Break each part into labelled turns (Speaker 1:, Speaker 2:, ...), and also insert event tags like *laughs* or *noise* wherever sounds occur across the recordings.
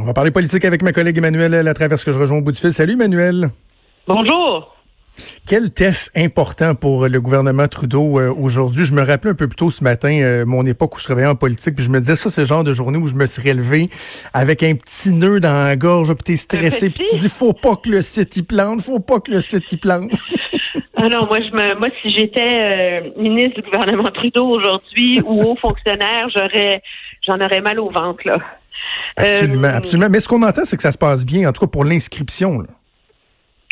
Speaker 1: On va parler politique avec ma collègue Emmanuel à travers ce que je rejoins au bout du fil. Salut Emmanuel.
Speaker 2: Bonjour.
Speaker 1: Quel test important pour le gouvernement Trudeau euh, aujourd'hui? Je me rappelais un peu plus tôt ce matin, euh, mon époque où je travaillais en politique, puis je me disais ça, c'est le genre de journée où je me serais levé avec un petit nœud dans la gorge, puis t'es stressé, puis tu dis faut pas que le site y plante, faut pas que le site y plante. *laughs*
Speaker 2: Ah non, moi je me, moi si j'étais euh, ministre du gouvernement Trudeau aujourd'hui ou haut fonctionnaire, j'aurais, j'en aurais mal au ventre là.
Speaker 1: Absolument, absolument. Mais ce qu'on entend, c'est que ça se passe bien, en tout cas pour l'inscription.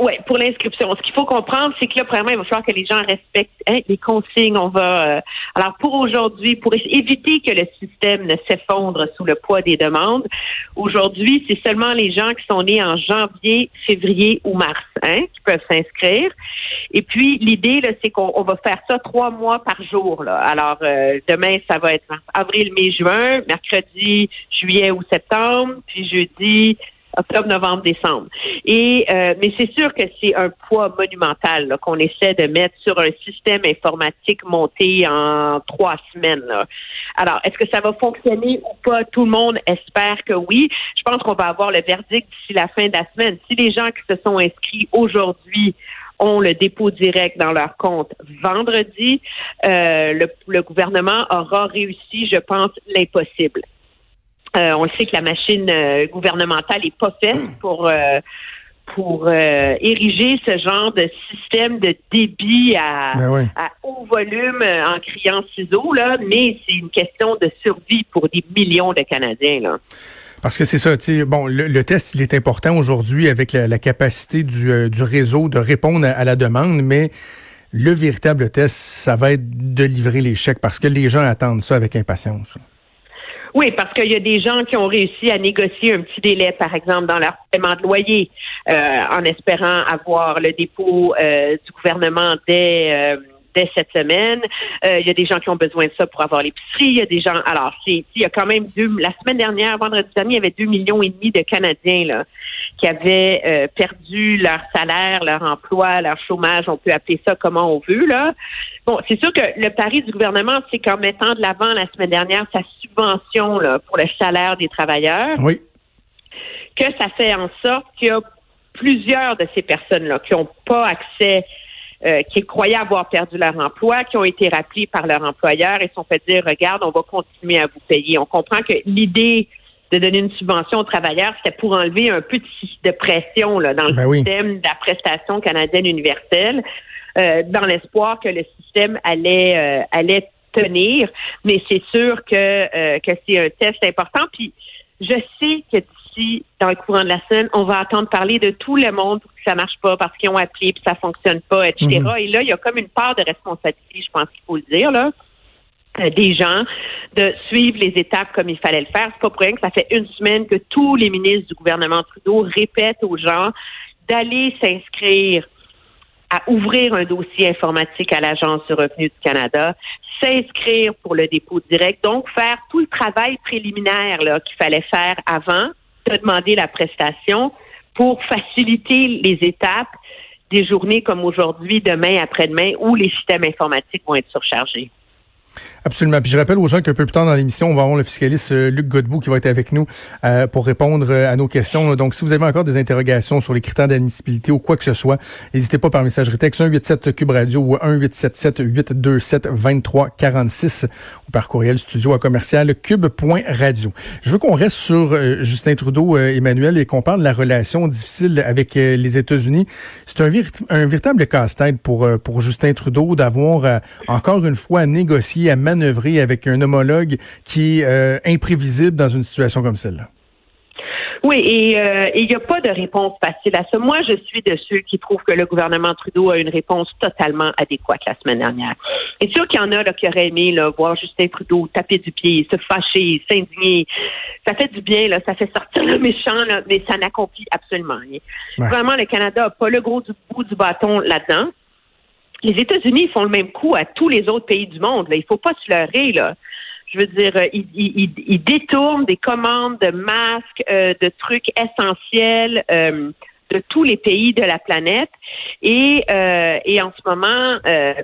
Speaker 2: Oui, pour l'inscription. Ce qu'il faut comprendre, c'est que là, premièrement, il va falloir que les gens respectent hein, les consignes. On va. Euh, alors, pour aujourd'hui, pour éviter que le système ne s'effondre sous le poids des demandes, aujourd'hui, c'est seulement les gens qui sont nés en janvier, février ou mars hein, qui peuvent s'inscrire. Et puis, l'idée, là, c'est qu'on va faire ça trois mois par jour. Là. Alors, euh, demain, ça va être avril, mai, juin, mercredi, juillet ou septembre, puis jeudi, octobre, novembre, décembre. Et euh, mais c'est sûr que c'est un poids monumental qu'on essaie de mettre sur un système informatique monté en trois semaines. Alors, est-ce que ça va fonctionner ou pas? Tout le monde espère que oui. Je pense qu'on va avoir le verdict d'ici la fin de la semaine. Si les gens qui se sont inscrits aujourd'hui ont le dépôt direct dans leur compte vendredi, euh, le, le gouvernement aura réussi, je pense, l'impossible. Euh, on sait que la machine euh, gouvernementale n'est pas faite pour euh, pour ériger ce genre de système de débit à,
Speaker 1: ben
Speaker 2: à haut volume en criant ciseaux là, mais c'est une question de survie pour des millions de Canadiens là.
Speaker 1: Parce que c'est ça, tu bon, le, test, il est important aujourd'hui avec la, capacité du, du, réseau de répondre à, la demande, mais le véritable test, ça va être de livrer les chèques parce que les gens attendent ça avec impatience.
Speaker 2: Oui, parce qu'il y a des gens qui ont réussi à négocier un petit délai, par exemple, dans leur paiement de loyer, euh, en espérant avoir le dépôt euh, du gouvernement dès euh, dès cette semaine. Il y a des gens qui ont besoin de ça pour avoir l'épicerie. Il y a des gens. Alors, c'est il y a quand même deux. La semaine dernière, vendredi dernier, il y avait deux millions et demi de Canadiens là qui avaient perdu leur salaire, leur emploi, leur chômage. On peut appeler ça comment on veut là. Bon, c'est sûr que le pari du gouvernement, c'est qu'en mettant de l'avant la semaine dernière sa subvention là, pour le salaire des travailleurs,
Speaker 1: oui.
Speaker 2: que ça fait en sorte qu'il y a plusieurs de ces personnes-là qui n'ont pas accès, euh, qui croyaient avoir perdu leur emploi, qui ont été rappelés par leur employeur et sont fait dire, regarde, on va continuer à vous payer. On comprend que l'idée de donner une subvention aux travailleurs, c'était pour enlever un peu de, pression là, dans le
Speaker 1: ben
Speaker 2: système de la prestation canadienne universelle. Euh, dans l'espoir que le système allait euh, allait tenir. Mais c'est sûr que euh, que c'est un test important. Puis je sais que dans le courant de la semaine, on va attendre parler de tout le monde pour que ça marche pas parce qu'ils ont appelé puis ça fonctionne pas, etc. Mm-hmm. Et là, il y a comme une part de responsabilité, je pense qu'il faut le dire là des gens de suivre les étapes comme il fallait le faire. C'est pas pour rien que ça fait une semaine que tous les ministres du gouvernement Trudeau répètent aux gens d'aller s'inscrire à ouvrir un dossier informatique à l'Agence du revenu du Canada, s'inscrire pour le dépôt direct, donc faire tout le travail préliminaire qu'il fallait faire avant de demander la prestation pour faciliter les étapes des journées comme aujourd'hui, demain, après-demain, où les systèmes informatiques vont être surchargés.
Speaker 1: Absolument. Puis je rappelle aux gens qu'un peu plus tard dans l'émission, on va avoir le fiscaliste euh, Luc Godbout qui va être avec nous euh, pour répondre euh, à nos questions. Donc, si vous avez encore des interrogations sur les critères d'admissibilité ou quoi que ce soit, n'hésitez pas par messagerie texte 187 Cube Radio ou 1877 827 2346 ou par courriel studio à commercial cube.radio. Je veux qu'on reste sur Justin Trudeau, Emmanuel, et qu'on parle de la relation difficile avec les États-Unis. C'est un, un véritable casse-tête pour, pour Justin Trudeau d'avoir encore une fois négocié à manœuvrer avec un homologue qui est euh, imprévisible dans une situation comme celle-là?
Speaker 2: Oui, et euh, il n'y a pas de réponse facile à ça. Moi, je suis de ceux qui trouvent que le gouvernement Trudeau a une réponse totalement adéquate la semaine dernière. Et sûr qu'il y en a là, qui auraient aimé là, voir Justin Trudeau taper du pied, se fâcher, s'indigner. Ça fait du bien, là, ça fait sortir le méchant, là, mais ça n'accomplit absolument rien. Vraiment, le Canada n'a pas le gros du bout du bâton là-dedans. Les États-Unis font le même coup à tous les autres pays du monde. Là. Il faut pas se leurrer, là je veux dire, euh, ils, détournent des commandes de masques, euh, de trucs essentiels euh, de tous les pays de la planète. Et, et en ce moment,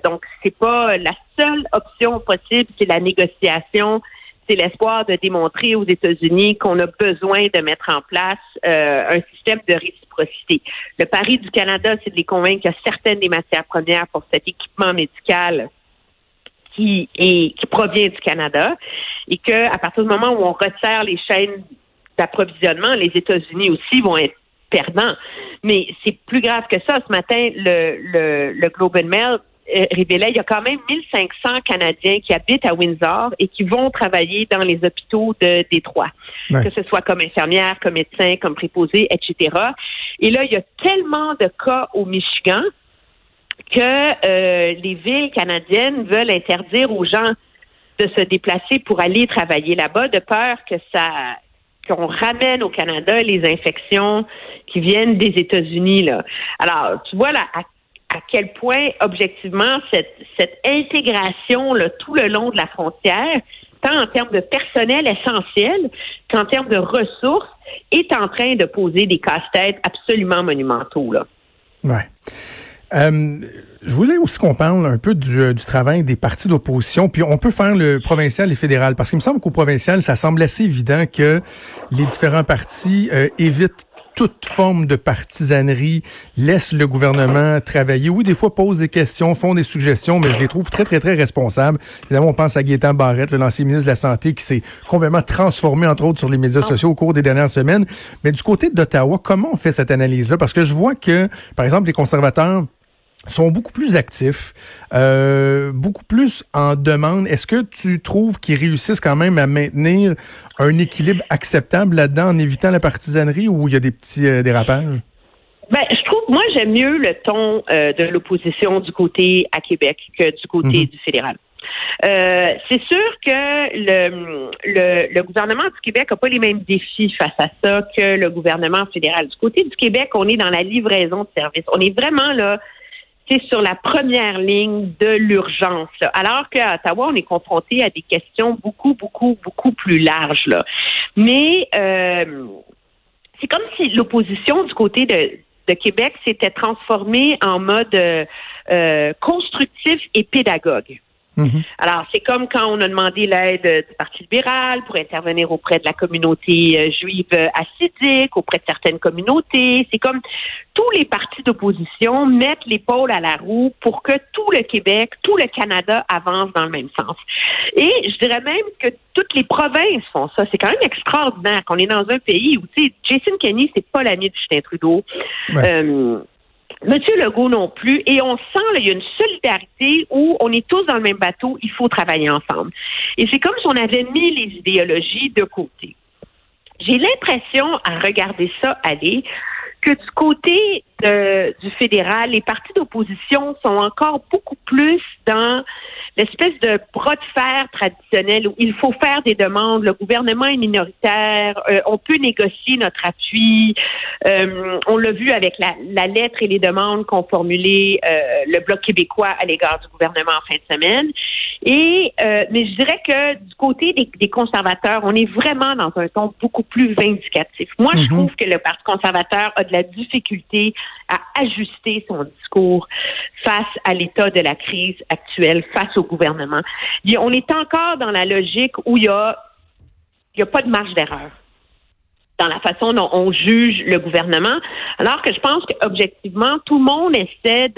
Speaker 2: donc, c'est pas la seule option possible, c'est la négociation. C'est l'espoir de démontrer aux États-Unis qu'on a besoin de mettre en place un système de réciprocité. Le pari du Canada, c'est de les convaincre qu'il y a certaines des matières premières pour cet équipement médical qui est qui provient du Canada et que à partir du moment où on resserre les chaînes d'approvisionnement, les États-Unis aussi vont être perdants. Mais c'est plus grave que ça. Ce matin, le, le, le Globe and Mail euh, révélait il y a quand même 1500 Canadiens qui habitent à Windsor et qui vont travailler dans les hôpitaux de Détroit, que ce soit comme infirmière, comme médecin, comme préposé, etc. Et là, il y a tellement de cas au Michigan que euh, les villes canadiennes veulent interdire aux gens de se déplacer pour aller travailler là-bas, de peur que ça qu'on ramène au Canada les infections qui viennent des États-Unis. Là. Alors, tu vois là à, quel point, objectivement, cette, intégration là, tout le long de la frontière, tant en termes de personnel essentiel qu'en termes de ressources, est en train de poser des casse-têtes absolument monumentaux. Là.
Speaker 1: Ouais. Euh, je voulais aussi qu'on parle un peu du, euh, du travail des partis d'opposition, puis on peut faire le provincial et fédéral, parce qu'il me semble qu'au provincial, ça semble assez évident que les différents partis euh, évitent toute forme de partisanerie, laissent le gouvernement travailler. Oui, des fois posent des questions, font des suggestions, mais je les trouve très, très, très responsables. Évidemment, on pense à Gaétan Barrette, l'ancien ministre de la Santé, qui s'est complètement transformé, entre autres, sur les médias sociaux au cours des dernières semaines. Mais du côté d'Ottawa, comment on fait cette analyse-là? Parce que je vois que, par exemple, les conservateurs sont beaucoup plus actifs, euh, beaucoup plus en demande. Est-ce que tu trouves qu'ils réussissent quand même à maintenir un équilibre acceptable là-dedans en évitant la partisanerie ou il y a des petits euh, dérapages?
Speaker 2: Ben, je trouve, moi, j'aime mieux le ton euh, de l'opposition du côté à Québec que du côté mhm. du fédéral. c'est sûr que le, le, le, gouvernement du Québec n'a pas les mêmes défis face à ça que le gouvernement fédéral. Du côté du Québec, on est dans la livraison de services. On est vraiment là sur la première ligne de l'urgence. Alors qu'à Ottawa, on est confronté à des questions beaucoup, beaucoup, beaucoup plus larges. Mais euh, c'est comme si l'opposition du côté de, Québec s'était transformée en mode euh, constructif et pédagogue. Mhm. Alors, c'est comme quand on a demandé l'aide du Parti libéral pour intervenir auprès de la communauté euh, juive assidique, auprès de certaines communautés. C'est comme tous les partis d'opposition mettent l'épaule à la roue pour que tout le Québec, tout le Canada avance dans le même sens. Et je dirais même que toutes les provinces font ça. C'est quand même extraordinaire qu'on est dans un pays où, tu sais, Jason Kenney, c'est pas l'ami de Justin Trudeau. Euh, Monsieur Legault non plus. Et on sent qu'il y a une solidarité où on est tous dans le même bateau, il faut travailler ensemble. Et c'est comme si on avait mis les idéologies de côté. J'ai l'impression, à regarder ça aller, que du côté du fédéral, les partis d'opposition sont encore beaucoup plus dans l'espèce de bras de fer traditionnel où il faut faire des demandes, le gouvernement est minoritaire, euh, on peut négocier notre appui. Euh, on l'a vu avec la, lettre et les demandes qu'ont formulées euh, le Bloc québécois à l'égard du gouvernement en fin de semaine. Et mais je dirais que du côté des, conservateurs, on est vraiment dans un ton beaucoup plus vindicatif. Moi, je mhm. trouve que le Parti conservateur a de la difficulté à ajuster son discours face à l'état de la crise actuelle, face au gouvernement. on est encore dans la logique où il y a, pas de marge d'erreur dans la façon dont on juge le gouvernement, alors que je pense qu'objectivement, tout le monde essaie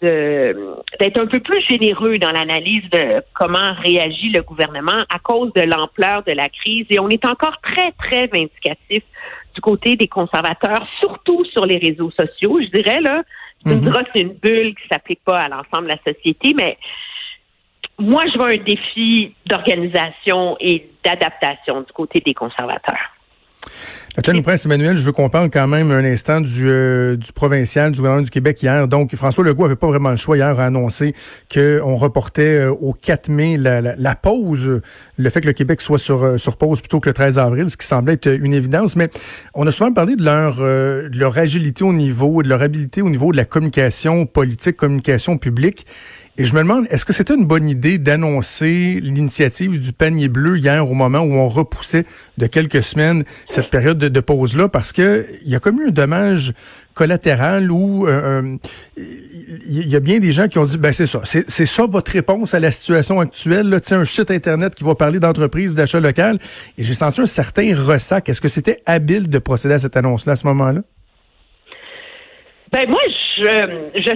Speaker 2: d'être un peu plus généreux dans l'analyse de comment réagit le gouvernement à cause de l'ampleur de la crise. Et on est encore très, très vindicatif du côté des conservateurs, surtout sur les réseaux sociaux. Je dirais, là, tu me mhm. c'est une bulle qui s'applique pas à l'ensemble de la société, mais moi, je vois un défi d'organisation et d'adaptation du côté des conservateurs.
Speaker 1: Lieutenant Prince Emmanuel, je veux qu'on parle quand même un instant du, euh, du provincial, du gouvernement du Québec hier. Donc, François Legault avait pas vraiment le choix hier à annoncer qu'on reportait euh, au 4 mai la, la, pause, le fait que le Québec soit sur, euh, sur pause plutôt que le 13 avril, ce qui semblait être une évidence. Mais on a souvent parlé de leur, de leur agilité au niveau, de leur habilité au niveau de la communication politique, communication publique. Et je me demande, est-ce que c'était une bonne idée d'annoncer l'initiative du panier bleu hier au moment où on repoussait de quelques semaines cette période de, pause-là? Parce que il y a comme eu un dommage collatéral où euh, euh, il y a bien des gens qui ont dit, ben c'est ça, c'est ça votre réponse à la situation actuelle. Là, un site Internet qui va parler d'entreprise d'achat local. Et j'ai senti un certain ressac. Est-ce que c'était habile de procéder à cette annonce-là à ce moment-là?
Speaker 2: Ben moi, je, je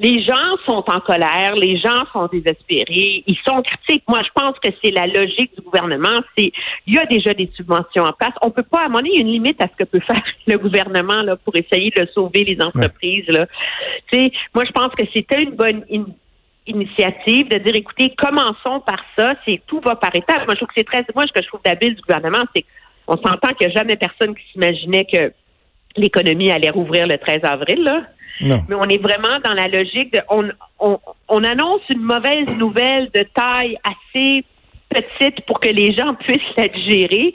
Speaker 2: les gens sont en colère, les gens sont désespérés, ils sont critiques. Moi, je pense que c'est la logique du gouvernement. C'est il y a déjà des subventions en place. On peut pas, à mon avis, il y a une limite à ce que peut *laughs* faire le gouvernement là pour essayer de sauver les entreprises. Là. Tu moi, je pense que c'était une bonne initiative de dire, écoutez, commençons par ça. C'est tout va par étapes. Moi, je trouve que c'est très. Moi, ce que je trouve d'habile du gouvernement, c'est qu'on s'entend qu'il n'y a jamais personne qui s'imaginait que l'économie allait rouvrir le 13 avril. Là. Mais on est vraiment dans la logique de on, on, on annonce une mauvaise nouvelle de taille assez petite pour que les gens *laughs* puissent la digérer,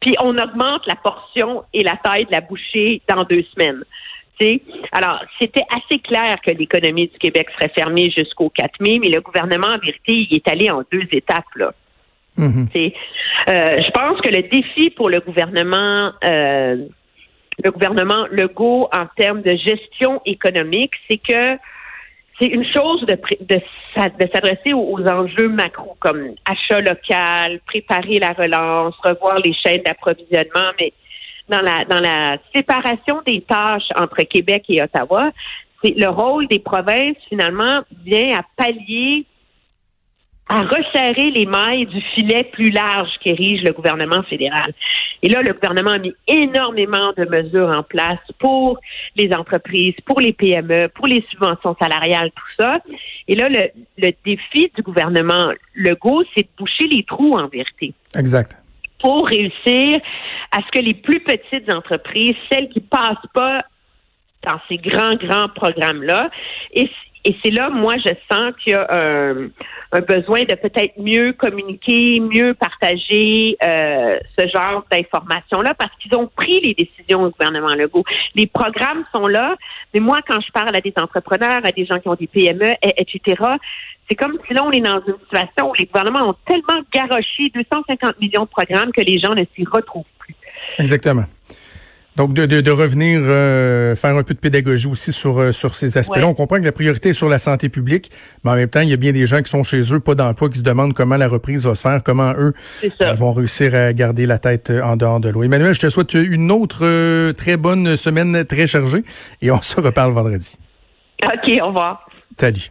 Speaker 2: puis on augmente la portion et la taille de la bouchée dans deux semaines. Alors, c'était assez clair que l'économie du Québec serait fermée jusqu'au 4 mai, mais le gouvernement, en vérité, il est allé en deux étapes. Là. Mm-hmm. Euh, je pense que le défi pour le gouvernement euh, le gouvernement Legault en termes de gestion économique, c'est que c'est une chose de, de, s'adresser aux, enjeux macro comme achat local, préparer la relance, revoir les chaînes d'approvisionnement, mais dans la dans la séparation des tâches entre Québec et Ottawa, c'est le rôle des provinces finalement vient à pallier à resserrer les mailles du filet plus large qu'érige le gouvernement fédéral. Et là, le gouvernement a mis énormément de mesures en place pour les entreprises, pour les PME, pour les subventions salariales, tout ça. Et là, le, le défi du gouvernement Legault, c'est de boucher les trous en vérité.
Speaker 1: Exact
Speaker 2: pour réussir à ce que les plus petites entreprises, celles qui passent pas dans ces grands, grands programmes-là, et c'est là, moi, je sens qu'il y a un, besoin de peut-être mieux communiquer, mieux partager euh, ce genre d'informations-là parce qu'ils ont pris les décisions au gouvernement Legault. Les programmes sont là, mais moi, quand je parle à des entrepreneurs, à des gens qui ont des PME, etc., c'est comme si là, on est dans une situation où les gouvernements ont tellement garoché 250 millions de programmes que les gens ne s'y retrouvent plus.
Speaker 1: Exactement. Donc, de, de, revenir euh, faire un peu de pédagogie aussi sur, euh, sur ces aspects-là. On comprend que la priorité est sur la santé publique, mais en même temps, il y a bien des gens qui sont chez eux, pas d'emploi, qui se demandent comment la reprise va se faire, comment eux euh, vont réussir à garder la tête en dehors de l'eau. Emmanuel, je te souhaite une autre très bonne semaine très chargée et on se reparle vendredi.
Speaker 2: OK, au revoir.
Speaker 1: Salut.